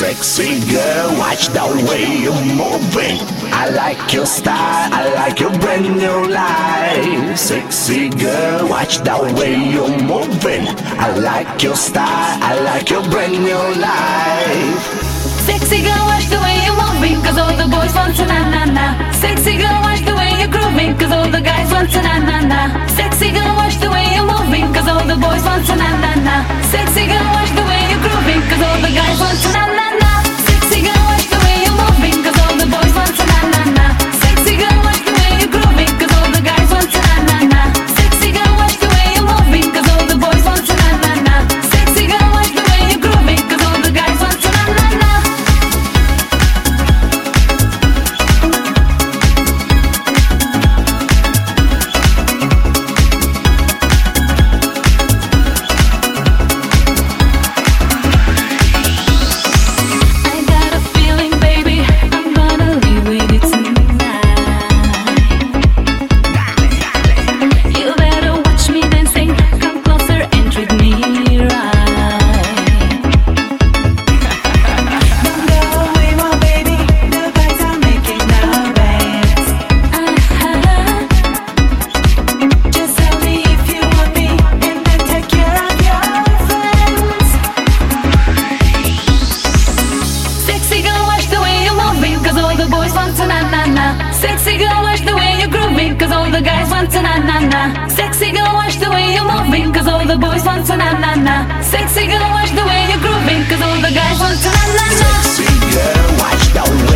Sexy girl, watch the way you're moving. I like your style, I like your brand new life. Sexy girl, watch the way you're moving. I like your style, I like your brand new life. Sexy girl, watch the way you're moving, cause all the boys want to na na na. Sexy girl, watch the way you're grooving, cause all the guys want to na na na. Sexy girl, watch the way you're moving, cause all the boys want to na na na. Sexy girl, watch the way grooving, cause all the guys want to na na na. Girl, watch the way you're grooving, cause all the guys want to na na na. Sexy girl, watch the way you're moving, cause all the boys want to na na na. Sexy girl, watch the way you're grooving, cause all the guys want to na na na. Sexy girl, watch the way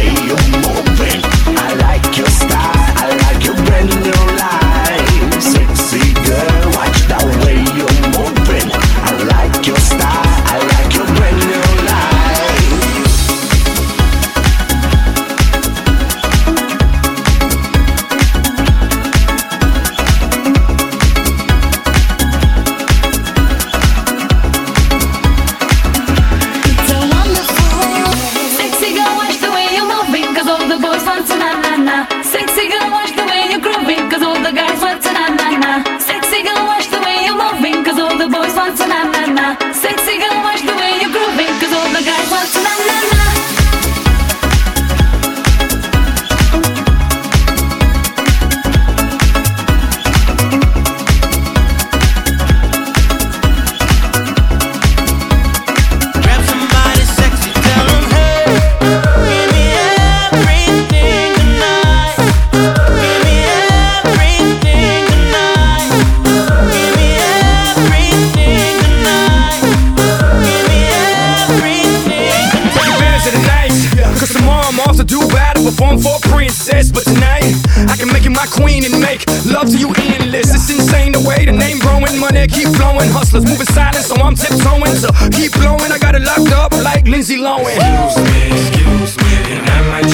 princess. But tonight, I can make you my queen and make love to you endless. It's insane the way the name growing, money keep flowing. Hustlers moving silent, so I'm tiptoeing. So keep blowing, I got it locked up like Lindsay Lohan. Excuse me, excuse me, and I might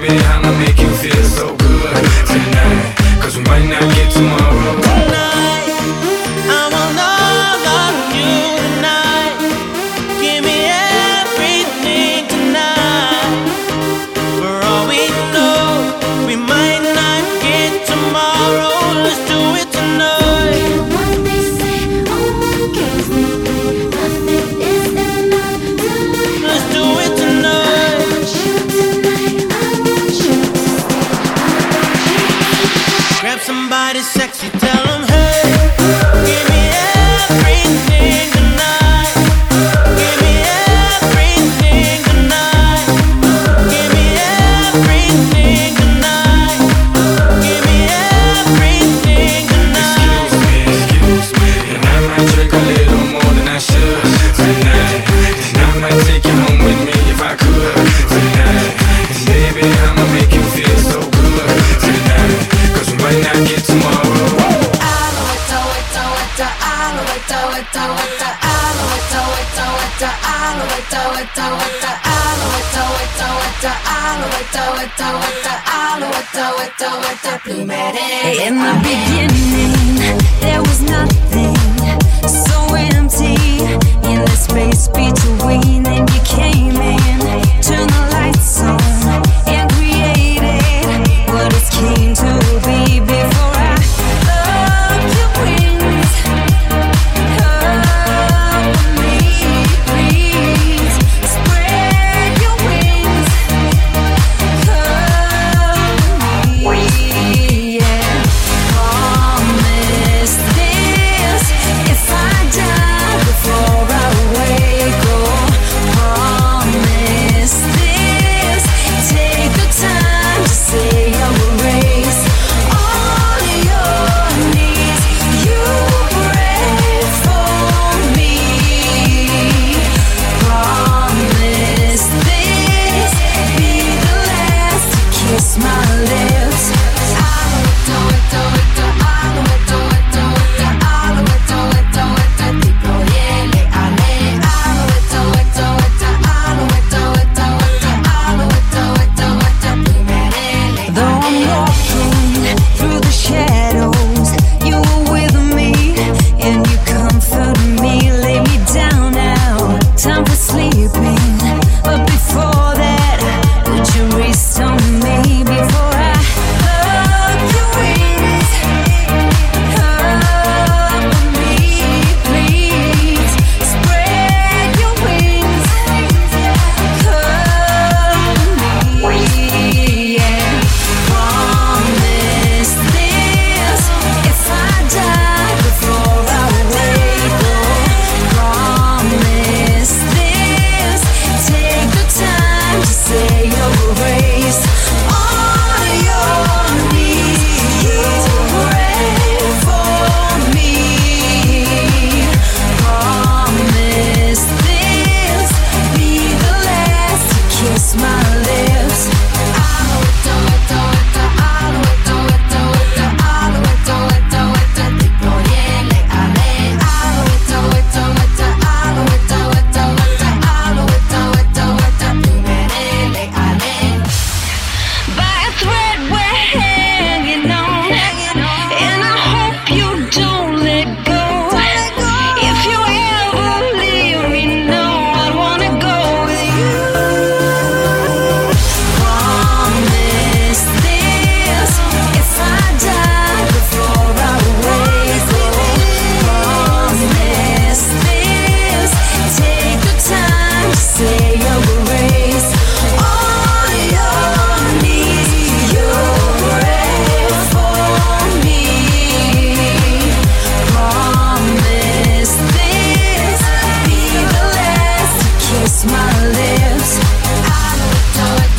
Baby, I'ma make you feel so good tonight. Cause we might not get tomorrow. In the beginning. my lips. I adore.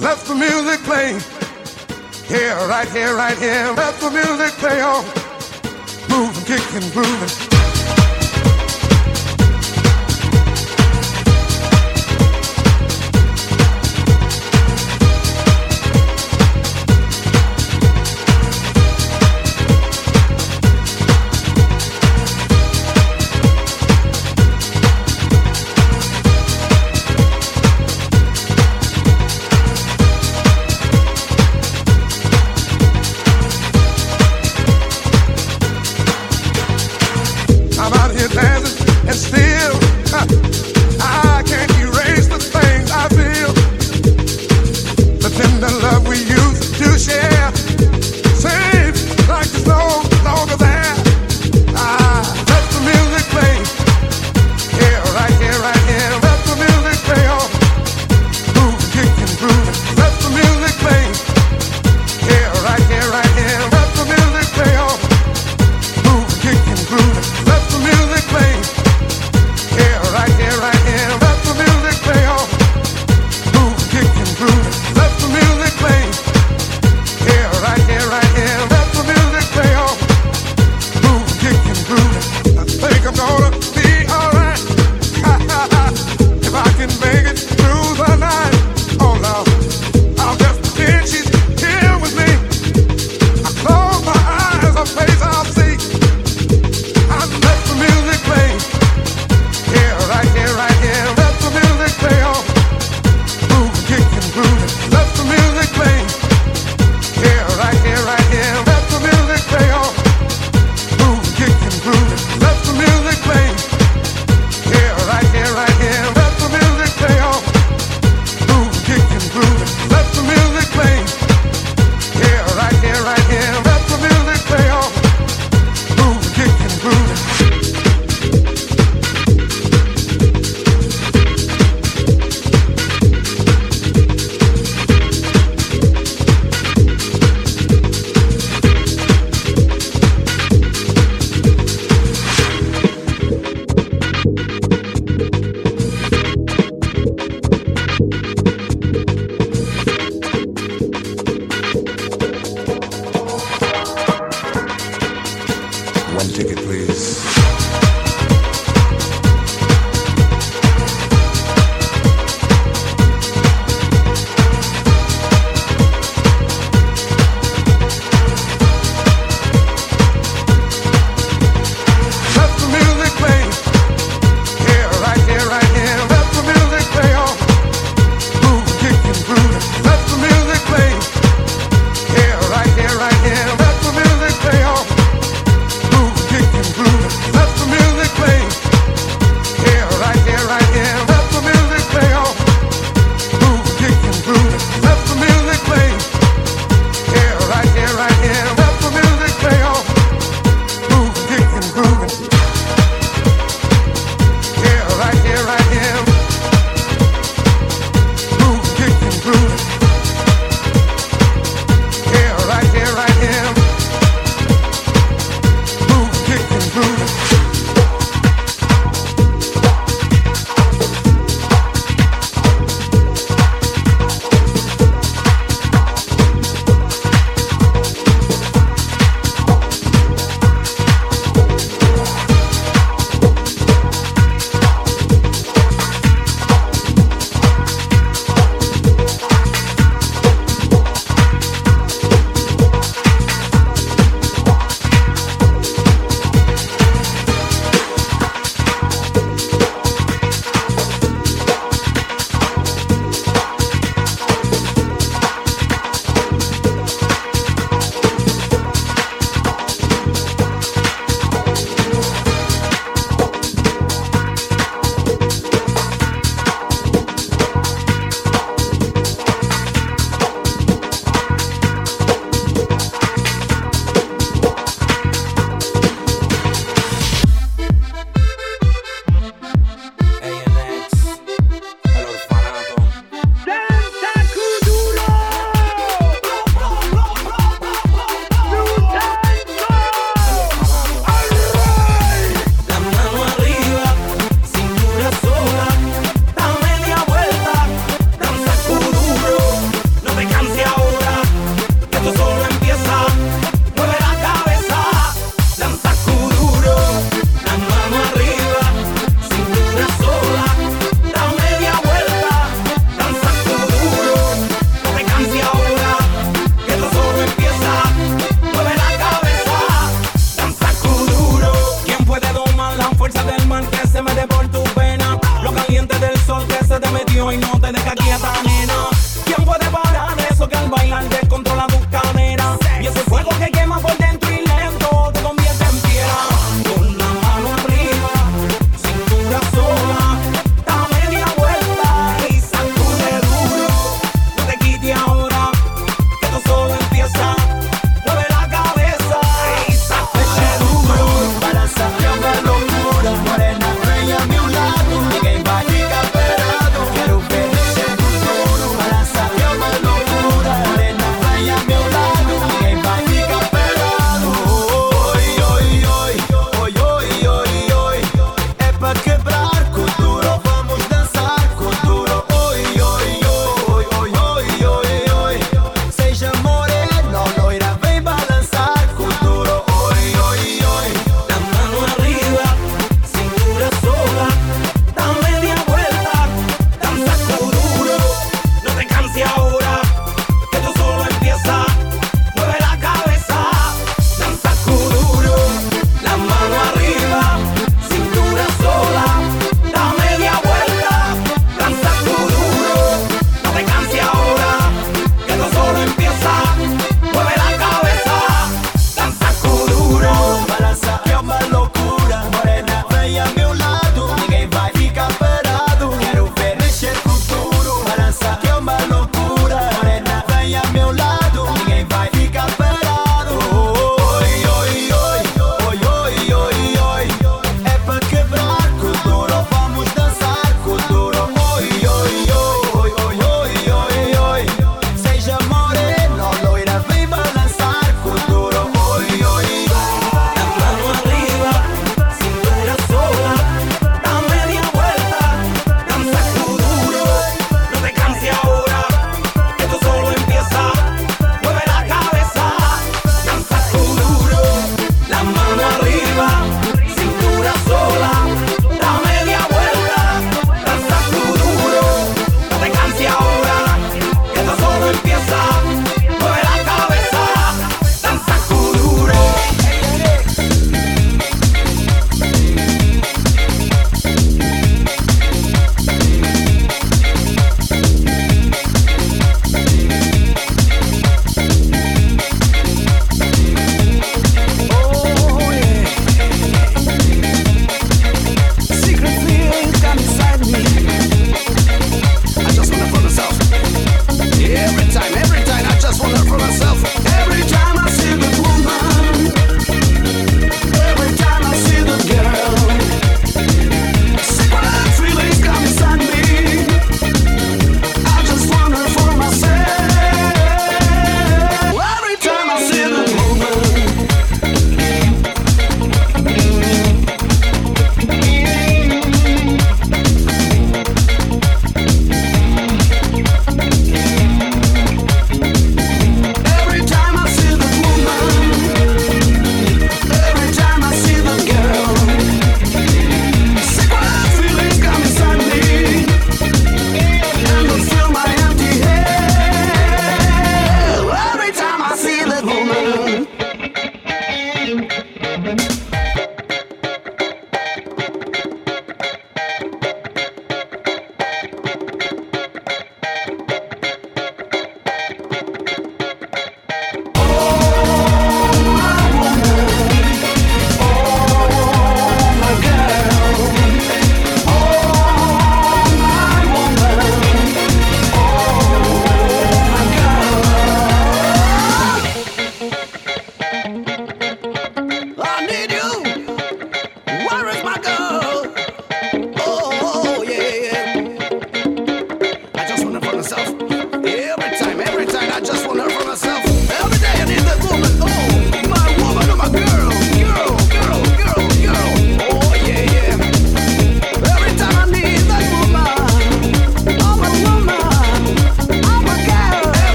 Let the music play. Here, right here, right here. Let the music play on. Moving, kicking, grooving.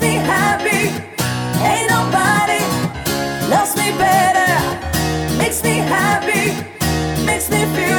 makes me happy. Ain't nobody loves me better. Makes me happy, makes me feel.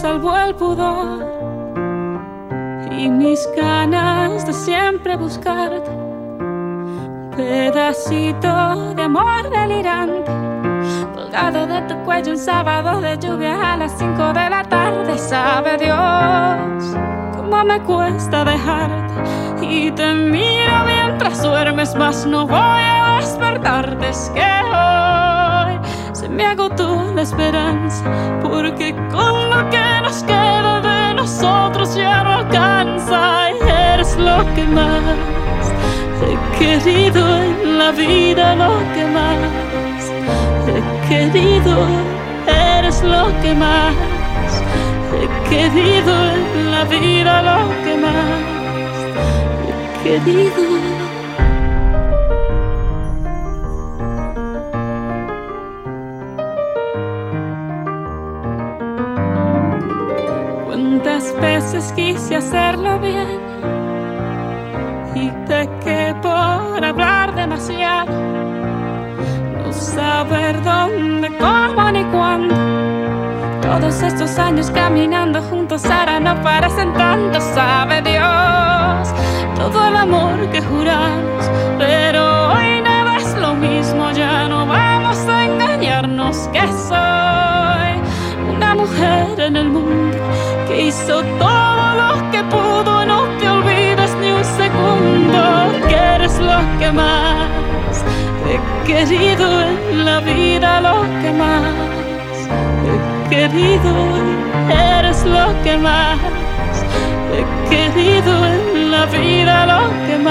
Salvó el pudor y mis ganas de siempre buscarte. Pedacito de amor delirante, colgado de tu cuello un sábado de lluvia a las 5 de la tarde. Sabe Dios cómo me cuesta dejarte y te miro mientras duermes, mas no voy a despertarte. Es que hoy se me agotó la esperanza, porque con lo que nos queda de nosotros ya no alcanza. Eres lo que más he querido en la vida, lo que más he querido. Eres lo que más he querido en la vida, lo que más he querido. Hacerlo bien. Y pequé por hablar demasiado, no saber dónde, cómo ni cuándo. Todos estos años caminando juntos ahora no parecen tanto, sabe Dios, todo el amor que juramos, pero hoy nada es lo mismo, ya no vamos a engañarnos que soy una mujer en el mundo que hizo todo lo que pudo, no te olvides ni un segundo, que eres lo que más he querido en la vida, lo que más he querido, eres lo que más he querido en la vida, lo que más